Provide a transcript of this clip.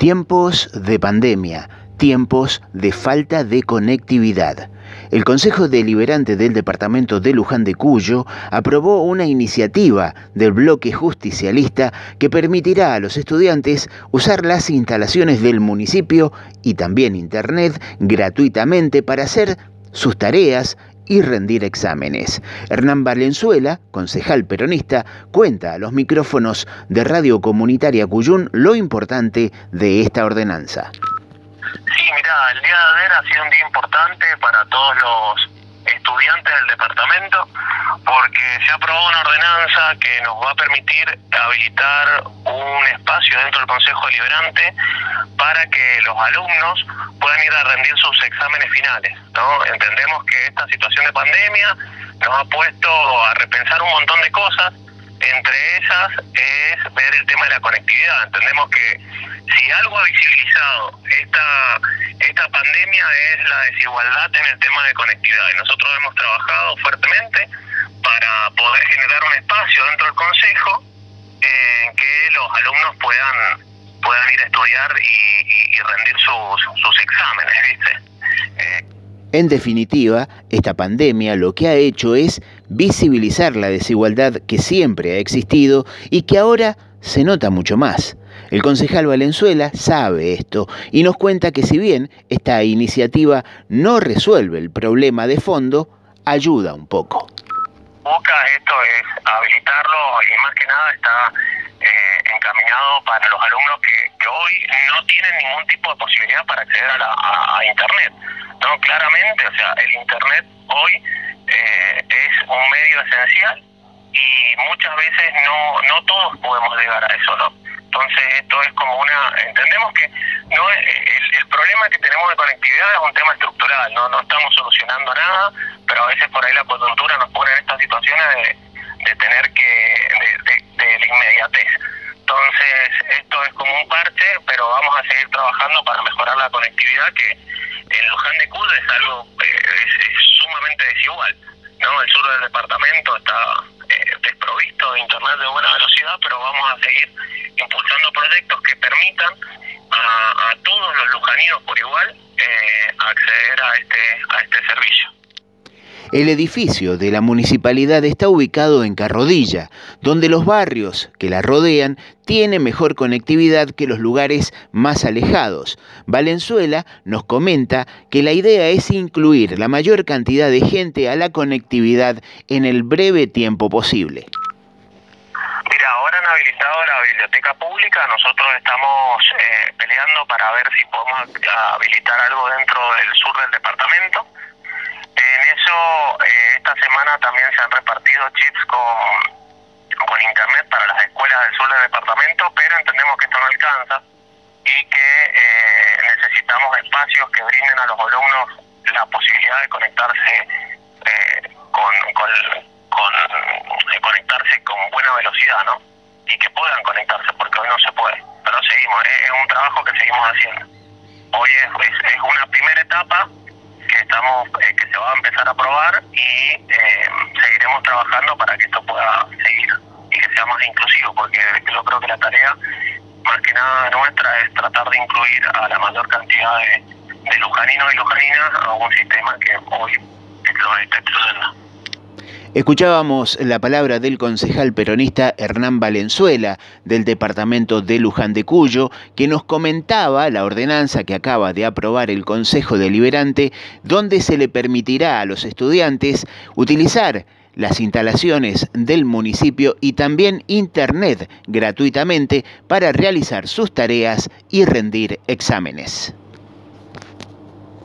Tiempos de pandemia, tiempos de falta de conectividad. El Consejo Deliberante del Departamento de Luján de Cuyo aprobó una iniciativa del bloque justicialista que permitirá a los estudiantes usar las instalaciones del municipio y también Internet gratuitamente para hacer sus tareas y rendir exámenes. Hernán Valenzuela, concejal peronista, cuenta a los micrófonos de Radio Comunitaria Cuyún lo importante de esta ordenanza. Sí, mira, el día de ayer ha sido un día importante para todos los estudiantes del departamento porque se ha aprobado una ordenanza que nos va a permitir habilitar un espacio dentro del Consejo Deliberante para que los alumnos puedan ir a rendir sus exámenes finales. ¿no? Entendemos que esta situación de pandemia nos ha puesto a repensar un montón de cosas, entre esas es ver el tema de la conectividad. Entendemos que si algo ha visibilizado esta, esta pandemia es la desigualdad en el tema de conectividad. Y nosotros hemos trabajado fuertemente para poder generar un espacio dentro del Consejo en que los alumnos puedan puedan ir a estudiar y, rendir sus, sus exámenes, ¿viste? Eh, en definitiva, esta pandemia lo que ha hecho es visibilizar la desigualdad que siempre ha existido y que ahora se nota mucho más. El concejal Valenzuela sabe esto y nos cuenta que si bien esta iniciativa no resuelve el problema de fondo, ayuda un poco. Busca esto es habilitarlo y más que nada está eh, encaminado para los alumnos que, hoy no tienen ningún tipo de posibilidad para acceder a, Internet. No, claramente, o sea, el Internet hoy eh, es un medio esencial y muchas veces no, no todos podemos llegar a eso, ¿no? Entonces esto es como una, entendemos que no el, el, problema que tenemos de conectividad es un tema estructural, no no estamos solucionando nada, pero a veces por ahí la coyuntura nos pone en estas situaciones de, de tener que, de, de, la inmediatez. Entonces esto es como un parche, pero vamos a seguir trabajando para mejorar la conectividad que en Luján de Cuyo es algo eh, es, sumamente desigual, ¿no? El sur del departamento está de internet de buena velocidad, pero vamos a seguir impulsando proyectos que permitan a, todos los lujaninos por igual eh, acceder este, a este servicio. El edificio de la municipalidad está ubicado en Carrodilla, donde los barrios que la rodean tienen mejor conectividad que los lugares más alejados. Valenzuela nos comenta que la idea es incluir la mayor cantidad de gente a la conectividad en el breve tiempo posible. Habilitado la biblioteca pública, nosotros estamos eh, peleando para ver si podemos habilitar algo dentro del sur del departamento en eso, eh, esta semana también se han repartido chips con, con internet para las escuelas del sur del departamento, pero entendemos que esto no alcanza y que eh, necesitamos espacios que brinden a los alumnos la posibilidad de conectarse con, con, con conectarse con buena velocidad, ¿no? Y que puedan conectarse, porque hoy no se puede. Pero seguimos, es un trabajo que seguimos haciendo. Hoy es, es una primera etapa que estamos eh, que se va a empezar a probar y eh, seguiremos trabajando para que esto pueda seguir y que sea más inclusivo porque yo creo que la tarea más que nada nuestra es tratar de incluir a la mayor cantidad de, de lujaninos y lujaninas a un sistema que hoy lo está excluyendo. Escuchábamos la palabra del concejal peronista Hernán Valenzuela del departamento de Luján de Cuyo, que nos comentaba la ordenanza que acaba de aprobar el Consejo Deliberante, donde se le permitirá a los estudiantes utilizar las instalaciones del municipio y también Internet gratuitamente para realizar sus tareas y rendir exámenes.